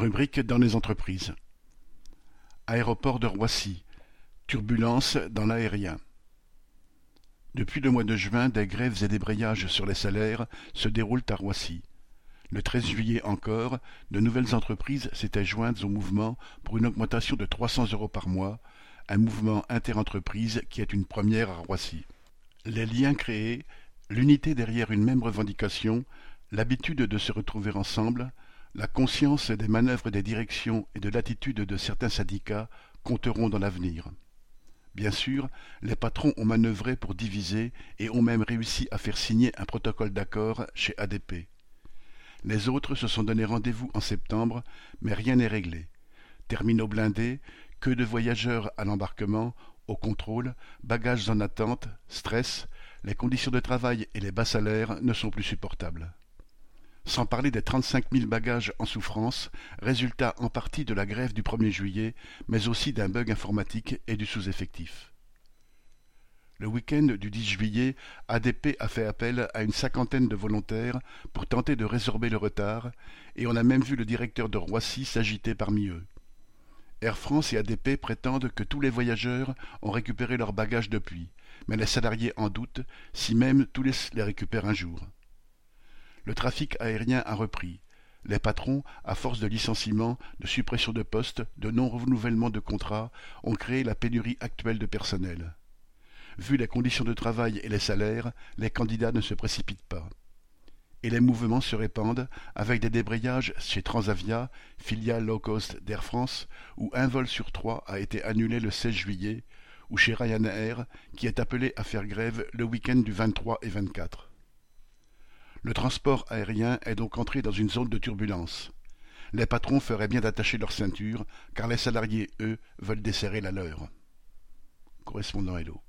Rubrique dans les entreprises. Aéroport de Roissy. Turbulences dans l'aérien. Depuis le mois de juin, des grèves et débrayages sur les salaires se déroulent à Roissy. Le 13 juillet encore, de nouvelles entreprises s'étaient jointes au mouvement pour une augmentation de 300 euros par mois, un mouvement interentreprise qui est une première à Roissy. Les liens créés, l'unité derrière une même revendication, l'habitude de se retrouver ensemble, la conscience des manœuvres des directions et de l'attitude de certains syndicats compteront dans l'avenir. Bien sûr, les patrons ont manœuvré pour diviser et ont même réussi à faire signer un protocole d'accord chez ADP. Les autres se sont donné rendez-vous en septembre, mais rien n'est réglé. Terminaux blindés, que de voyageurs à l'embarquement, au contrôle, bagages en attente, stress, les conditions de travail et les bas salaires ne sont plus supportables sans parler des trente-cinq mille bagages en souffrance, résultat en partie de la grève du 1er juillet, mais aussi d'un bug informatique et du sous-effectif. Le week-end du 10 juillet, ADP a fait appel à une cinquantaine de volontaires pour tenter de résorber le retard, et on a même vu le directeur de Roissy s'agiter parmi eux. Air France et ADP prétendent que tous les voyageurs ont récupéré leurs bagages depuis, mais les salariés en doutent, si même tous les récupèrent un jour. Le trafic aérien a repris. Les patrons, à force de licenciements, de suppression de postes, de non-renouvellement de contrats, ont créé la pénurie actuelle de personnel. Vu les conditions de travail et les salaires, les candidats ne se précipitent pas. Et les mouvements se répandent, avec des débrayages chez Transavia, filiale low cost d'Air France, où un vol sur trois a été annulé le 16 juillet, ou chez Ryanair, qui est appelé à faire grève le week-end du 23 et 24. Le transport aérien est donc entré dans une zone de turbulence. Les patrons feraient bien d'attacher leur ceinture, car les salariés, eux, veulent desserrer la leur. Correspondant Hello.